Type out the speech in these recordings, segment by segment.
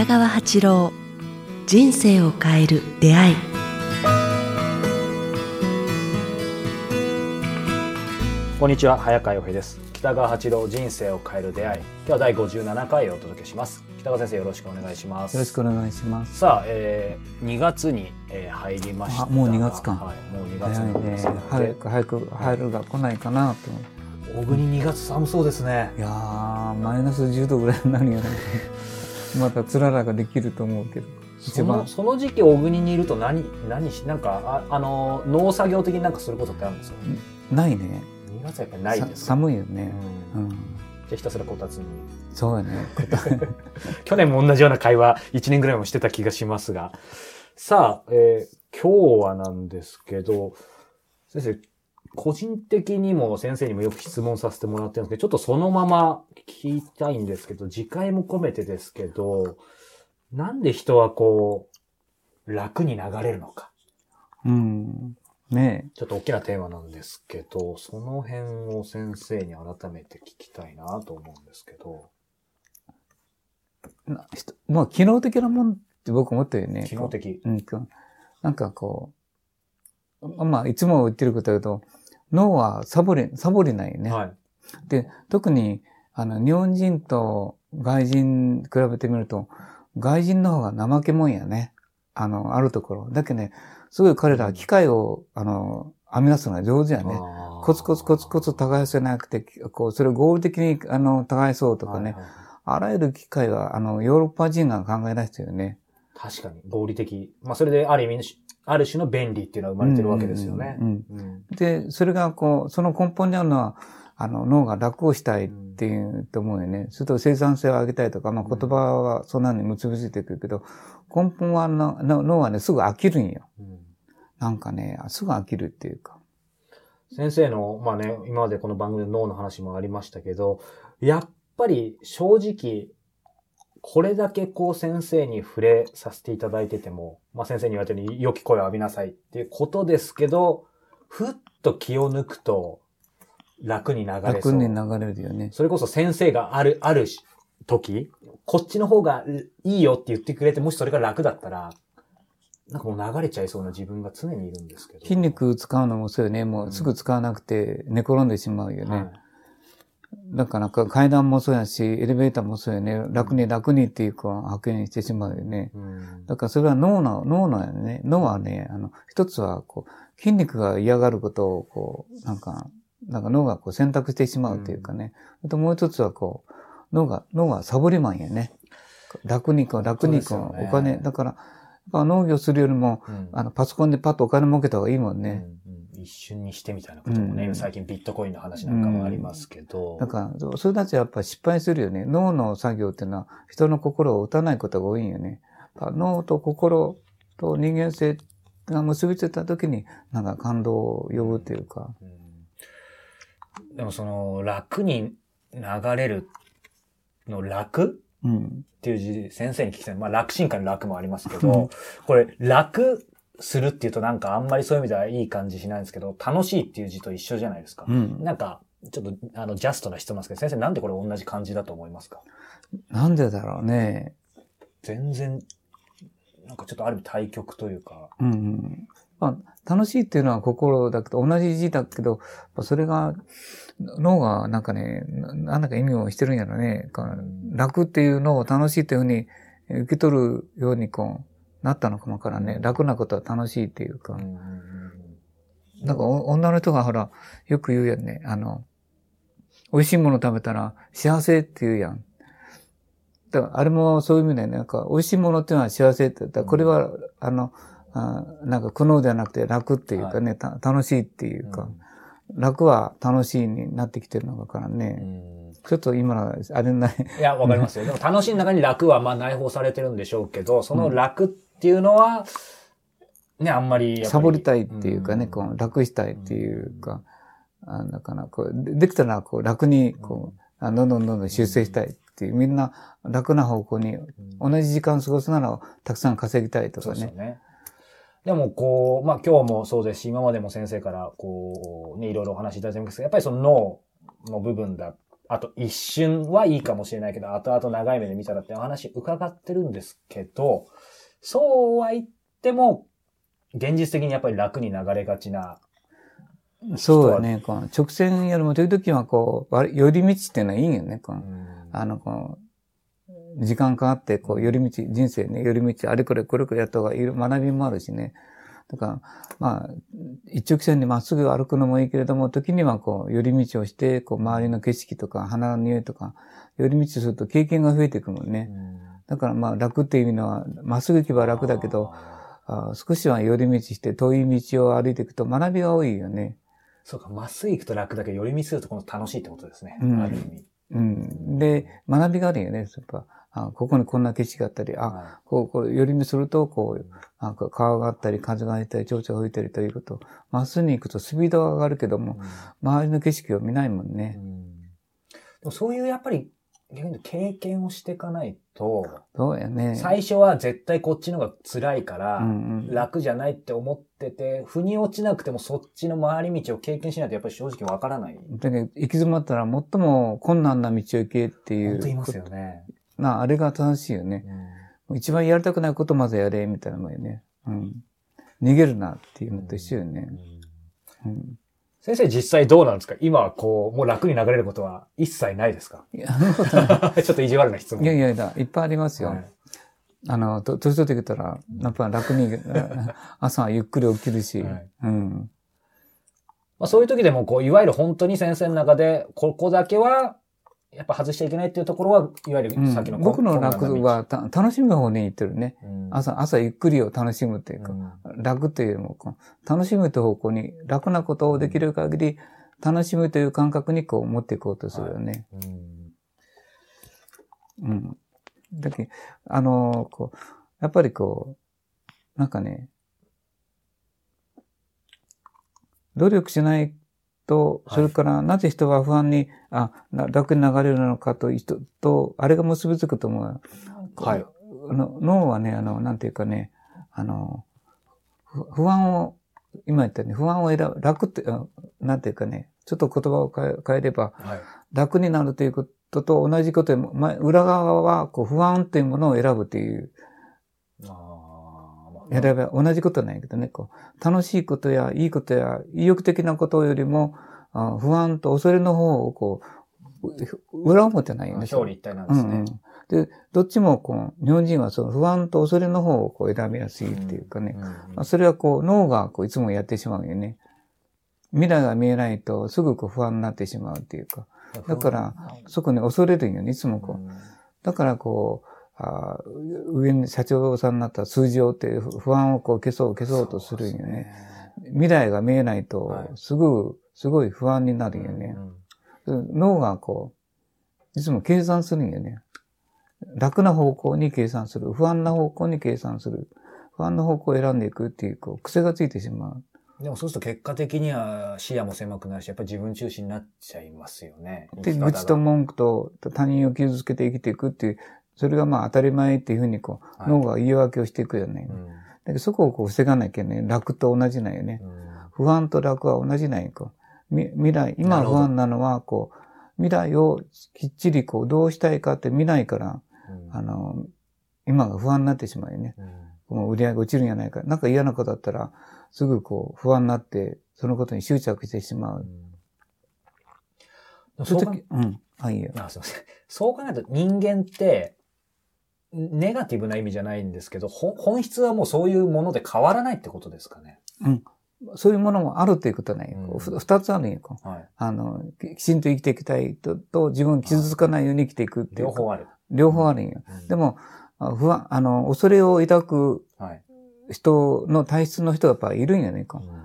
北川八郎人生を変える出会い。こんにちは早川洋平です。北川八郎人生を変える出会い。今日は第57回をお届けします。北川先生よろしくお願いします。よろしくお願いします。さあ、えー、2月に、えー、入りましたあもう2月か。はい、もう2月早いねにです。早く早く春が来ないかなと。思う。小国2月寒そうですね。いやーマイナス10度ぐらいになるよね。またつららができると思うけど。一その番その時期小国にいると何何しなんかああの農作業的になんかすることってあるんですか？ないね。2月はやっぱりないです寒いよね。うんうん。じゃあひたすらこたつにそうやね。去年も同じような会話1年ぐらいもしてた気がしますが。さあ、えー今日はなんですけど、先生、個人的にも先生にもよく質問させてもらってるんですけど、ちょっとそのまま聞きたいんですけど、次回も込めてですけど、なんで人はこう、楽に流れるのか？うん。ねちょっと大きなテーマなんですけど、その辺を先生に改めて聞きたいなと思うんですけど。え。な人まあ機能的なもんって僕思ったよね。機能的。うん。なんかこう、まあいつも言ってることだけど、脳はサボり、サボりないよね。はい。で、特に、あの、日本人と外人比べてみると、外人の方が怠けもんやね。あの、あるところ。だけどね、すごい彼らは機械を、あの、編み出すのが上手やね。コツコツコツコツ耕せなくて、こう、それを合理的に、あの、耕そうとかね。はいはいあらゆる機械は、あの、ヨーロッパ人が考え出したよね。確かに、合理的。まあ、それである意味、ある種の便利っていうのは生まれてるわけですよね。で、それがこう、その根本にあるのは、あの、脳が楽をしたいっていうと思うよね。それと生産性を上げたいとか、まあ言葉はそんなに結びついてくるけど、根本はのの脳はね、すぐ飽きるんよ。うんなんかね、すぐ飽きるっていうか。先生の、まあね、今までこの番組で脳の話もありましたけど、やっぱり正直、これだけこう先生に触れさせていただいてても、まあ先生に言われたように良き声を浴びなさいっていうことですけど、ふっと気を抜くと楽に流れそう。楽に流れるよね。それこそ先生がある、ある時、こっちの方がいいよって言ってくれて、もしそれが楽だったら、なんかもう流れちゃいそうな自分が常にいるんですけど。筋肉使うのもそうよね。もうすぐ使わなくて寝転んでしまうよね。はいだからか階段もそうやし、エレベーターもそうよね。楽に楽にっていうか、悪にしてしまうよね。うんだからそれは脳の、脳のやね。脳はね、あの、一つは、こう、筋肉が嫌がることを、こう、なんか、なんか脳がこう選択してしまうというかね。あともう一つは、こう、脳が、脳はサボりマンやね。楽にこう、楽にこう、お金、だから、やっぱ農業するよりも、うんあの、パソコンでパッとお金儲けた方がいいもんね。うんうん一瞬にしてみたいなこともね、うん最近ビットコインの話なんかもありますけど。だから、それたちはやっぱ失敗するよね。脳の作業っていうのは人の心を打たないことが多いんよね。脳と心と人間性が結びついた時に、なんか感動を呼ぶっていうか。うんでもその、楽に流れるの楽？うん。っていう字、先生に聞きたい。まあ、楽進化の楽もありますけど、これ、楽するっていうとなんかあんまりそういう意味ではいい感じしないんですけど、楽しいっていう字と一緒じゃないですか。うん。なんか、ちょっと、あの、ジャストな質問ですけど、先生なんでこれ同じ感じだと思いますか？なんでだろうね。全然、なんかちょっとある意味対極というか。うんうん。まあ、楽しいっていうのは心だけど、同じ字だけど、それが、脳がなんかね、ななんだか意味をしてるんやろね。楽っていうのを楽しいというふうに受け取るようにこう、なったのかもわからんね。楽なことは楽しいっていうか。うんなんかお女の人がほら、よく言うやんね。あの、美味しいもの食べたら幸せって言うやん。だからあれもそういう意味でね、なんか美味しいものっていうのは幸せって言ったら、これは、あの、あなんか苦悩ではなくて楽っていうかね、た楽しいっていうか、楽は楽しいになってきてるのだからうね。んちょっと今の、あれない。いや、わかりますよ。でも楽しい中に楽はまあ内包されてるんでしょうけど、その楽っていうのは、ね、あんまり。サボりたいっていうかね、んこう楽したいっていうか、あだからこうでできたらこう楽にこう、あどんどんどんどん修正したいっていう、みんな楽な方向に、同じ時間過ごすならたくさん稼ぎたいとかね。そうでね。でも、こう、まあ今日もそうですし、今までも先生から、こう、ね、いろいろお話しいただいてますけど、やっぱりその脳の部分だ、あと一瞬はいいかもしれないけど、後々長い目で見たらってお話伺ってるんですけど、そうは言っても、現実的にやっぱり楽に流れがちな。そうよね。この直線よりも時々はこう、割寄り道っていうのはいいよね。このあの、この、時間かかって、こう、寄り道、人生ね、寄り道、あれこれこれこれやった方がいい学びもあるしね。だから、まあ、一直線にまっすぐ歩くのもいいけれども、時にはこう、寄り道をして、こう、周りの景色とか、花の匂いとか、寄り道すると経験が増えていくもんね。だからまあ、楽っていう意味のは、まっすぐ行けば楽だけど、あ少しは寄り道して遠い道を歩いていくと学びが多いよね。そうか、まっすぐ行くと楽だけど、寄り道するとこの楽しいってことですね。うんある意味。うん。で、学びがあるよね。やっぱ、あここにこんな景色があったり、あ、はこう、こう、寄り道すると、こう、なんか川があったり、風が入ったり、蝶々が吹いたりということ。まっすぐに行くとスピードが上がるけども、周りの景色を見ないもんね。でもそういうやっぱり、逆に経験をしていかないと、そうやね。最初は絶対こっちの方が辛いから、うんうん楽じゃないって思ってて、腑に落ちなくてもそっちの回り道を経験しないとやっぱり正直わからない。だけど行き詰まったら最も困難な道を行けっていう。本当言いますよね。な、あれが正しいよね。一番やりたくないことまずやれ、みたいなもんよね。うん。逃げるなっていうのと一緒よね。うん。先生実際どうなんですか？今はこう、もう楽に流れることは一切ないですか？ちょっと意地悪な質問。いやいやいや、いっぱいありますよ。はい。あの、と年取ってきたら、やっぱ楽に、あ 朝はゆっくり起きるし、はい。うん。まあ、そういう時でも、こう、いわゆる本当に先生の中で、ここだけは、やっぱ外しちゃいけないっていうところは、いわゆるうんさっきの、僕の楽はた楽しむ方に行ってるね。うん、朝、朝ゆっくりを楽しむっていうか、うん楽というよりも楽しむという方向に、楽なことをできる限り、楽しむという感覚にこう持っていこうとするよね。うんうん。だけどあのーこう、やっぱりこう、なんかね、努力しないと、はいそれからなぜ人は不安に、あ、な楽に流れるのかと、人と、あれが結びつくと思う。はい。あの脳はね、あの、なんていうかね、あの、ふ不安を、今言ったように不安を選ぶ、楽って、あなんていうかね、ちょっと言葉を変え変えれば、はい。楽になるということと同じことで、ま裏側はこう不安というものを選ぶという、あー選べば同じことなんやけどね、こう、楽しいことやいいことや意欲的なことよりも、あ不安と恐れの方をこう、う裏表ないよね。表裏一体なんですね。うんうん。で、どっちもこう、日本人はその不安と恐れの方をこう選びやすいっていうかね。それはこう、脳がこういつもやってしまうよね。未来が見えないとすぐこう不安になってしまうっていうか。だから、そこに恐れるんよね、いつもこう。だからこう、あー上に社長さんになったら数字を追って不安をこう消そう消そうとするんよね。未来が見えないはいと、すぐ、すごい不安になるよね。脳がこう、いつも計算するんよね。楽な方向に計算する。不安な方向に計算する。不安な方向を選んでいくっていう、こう、癖がついてしまう。でもそうすると結果的には視野も狭くなるし、やっぱり自分中心になっちゃいますよね。で、愚痴と文句と他人を傷つけて生きていくっていう、それがまあ当たり前っていうふうにこう、はい脳が言い訳をしていくよね。うんだけどそこをこう防がなきゃね、楽と同じなんよね。うん不安と楽は同じなんよ。こうみ未来、今不安なのは、こう、未来をきっちりこう、どうしたいかって見ないから、うんあの、今が不安になってしまうよね。うんもう売り上げ落ちるんじゃないか。なんか嫌なことだったら、すぐこう、不安になって、そのことに執着してしまう。うんそういう考時、うん。あ、いいよ。あ、すいません。そう考えると人間って、ネガティブな意味じゃないんですけど、ほ本質はもうそういうもので変わらないってことですかね。そういうものもあるっていうことはないよ。うんつあるんよ。はい。あの、ききちんと生きていきたいと、と自分が傷つかないように生きていくっていうか。両方ある。両方あるんよ。うんで、も、あ不安、あの、恐れを抱くはい。人の体質の人がやっぱいるんよね。こううん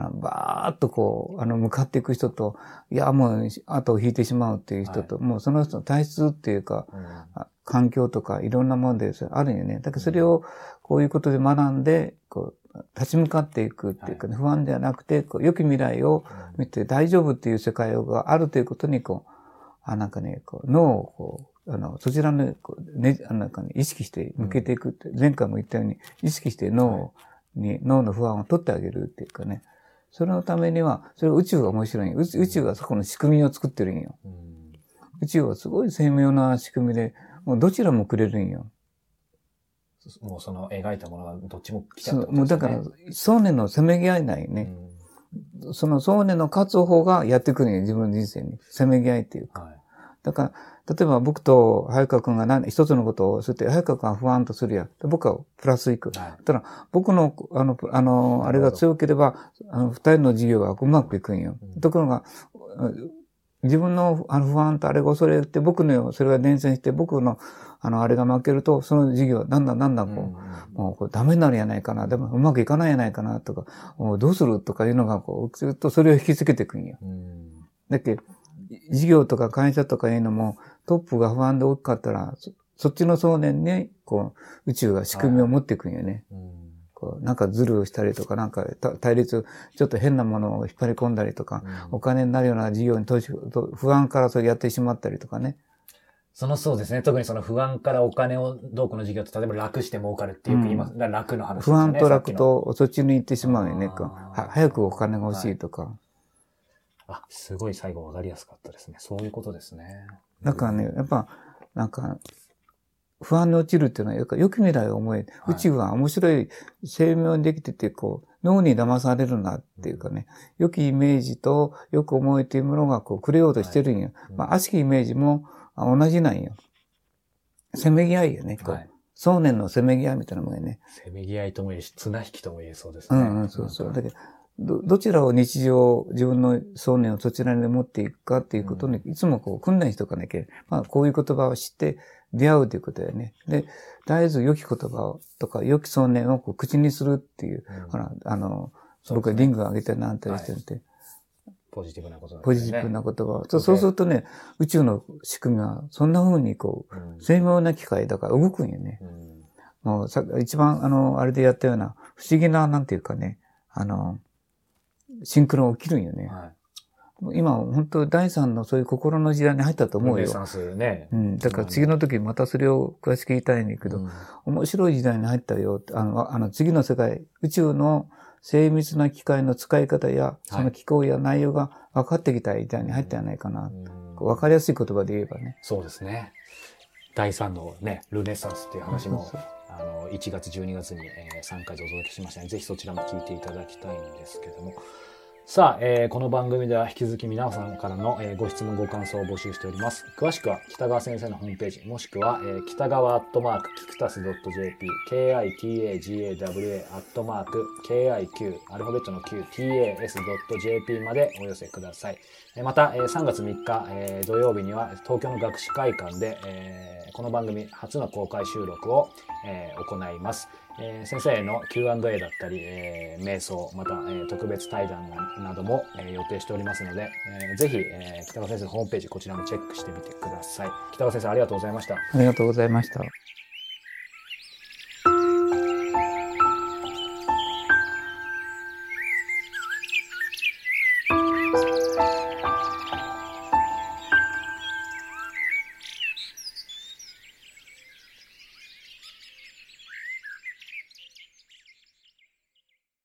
あのバーっとこう、あの、向かっていく人と、いや、もう、後を引いてしまうっていう人と、もうその人の体質っていうか、あ環境とかいろんなものでそれあるんよね。だからそれをこういうことで学んで、こう、立ち向かっていくっていうかね、不安ではなくて、こう良き未来を見て大丈夫っていう世界があるということに、こう、あ、なんかね、こう脳をこう、あの、そちらの、こうね、あなんかね、意識して向けていくって、前回も言ったように、意識して脳に、脳の不安を取ってあげるっていうかね。それのためには、それは宇宙が面白い宇宙宇宙がそこの仕組みを作ってるんよ。うん。宇宙はすごい精妙な仕組みで、もうどちらもくれるんよ。もうその描いたものがどっちも来ちゃそうもうだから、想念のせめぎ合いないね。うんその想念の勝つ方がやってくるんよ、自分の人生に。せめぎ合いっていうか。はいだから、例えば僕と早川くんが何一つのことをするって、早川くんは不安とするや僕はプラスいく。はいただ、僕の、あの、あの、あれが強ければ、あの、二人の事業がうまくいくんよ。うんところが、うん自分のあの不安とあれが恐れて、僕のそれが伝染して、僕のあの、あれが負けると、その事業はだんだんだんだんこう、もうこれダメになるんやないかな、でもうまくいかないんやないかなとか、もうどうするとかいうのがこう、ずっとそれを引きつけていくんよ。うん。だけど事業とか会社とかいうのも、トップが不安で大きかったら、そそっちの想念に、こう、宇宙が仕組みを持っていくんよね。うんこうなんかズルをしたりとか、なんかた対立、ちょっと変なものを引っ張り込んだりとか、お金になるような事業に投資、と不安からそれやってしまったりとかね。そのそうですね。特にその不安からお金をどうこの事業と、例えば楽して儲かるっています。だから楽の話ですね。安と楽。とそっちに行ってしまうよね。は早くお金が欲しいとか。あ、すごい最後わかりやすかったですね。そういうことですね。だからね、やっぱ、なんか、不安に落ちるっていうのは、良き未来を思え、はい宇宙は面白い、精妙にできてて、こう、脳に騙されるなっていうかね、良きイメージと良く思いというものがこう、くれようとしてるんよ。うんまあ、悪しきイメージもあ同じなんよ。せめぎ合いよね、こう。はい。想念のせめぎ合いみたいなもんよね。せめぎ合いとも言えし、綱引きとも言えそうですね。うんうん、そうそう。だけど、ど、どちらを日常、自分の想念をそちらに持っていくかっていうことに、いつもこう訓練しておかなきゃ。まあ、こういう言葉を知って出会うということだよね。で、絶えず良き言葉をとか、良き想念をこう口にするっていう、うん。ほら、あの、僕はリングを上げたりなんたりしてて、ポジティブなことなんポジティブな言葉。を。そそううそうするとね、宇宙の仕組みはそんな風にこう、うん。精妙な機械だから動くんよね。うん。もうさ、一番あの、あれでやったような、不思議な、なんていうかね、あの、シンクロ起きるんよね。はい今、本当第三のそういう心の時代に入ったと思うよ。ルネサンスねう。ん。だから次の時またそれを詳しく言いたいんだけど、うん面白い時代に入ったよ。あの、あの次の世界、宇宙の精密な機械の使い方や、その機構や内容が分かってきた時代に入ったんじゃないかな。うん分かりやすい言葉で言えばね。そうですね。第3のね、ルネサンスっていう話もそうそう、あの、1月、12月に、えー3回でお届けしましたので、ぜひそちらも聞いていただきたいんですけども。さあ、えーこの番組では引き続き皆さんからの、えーご質問、ご感想を募集しております。詳しくは北川先生のホームページ、もしくは、えー北川アットマーク、キクタス .jp、kitagawa アットマーク、kiq、アルファベットの q、tas.jp までお寄せください。また、えー3月3日、えー土曜日には東京の学士会館で、えーこの番組初の公開収録を、えー行います。えー先生への Q&A だったり、えー瞑想、また、えー特別対談なども、えー予定しておりますので、えーぜひ、えー北川先生のホームページ、こちらもチェックしてみてください。北川先生、ありがとうございました。ありがとうございました。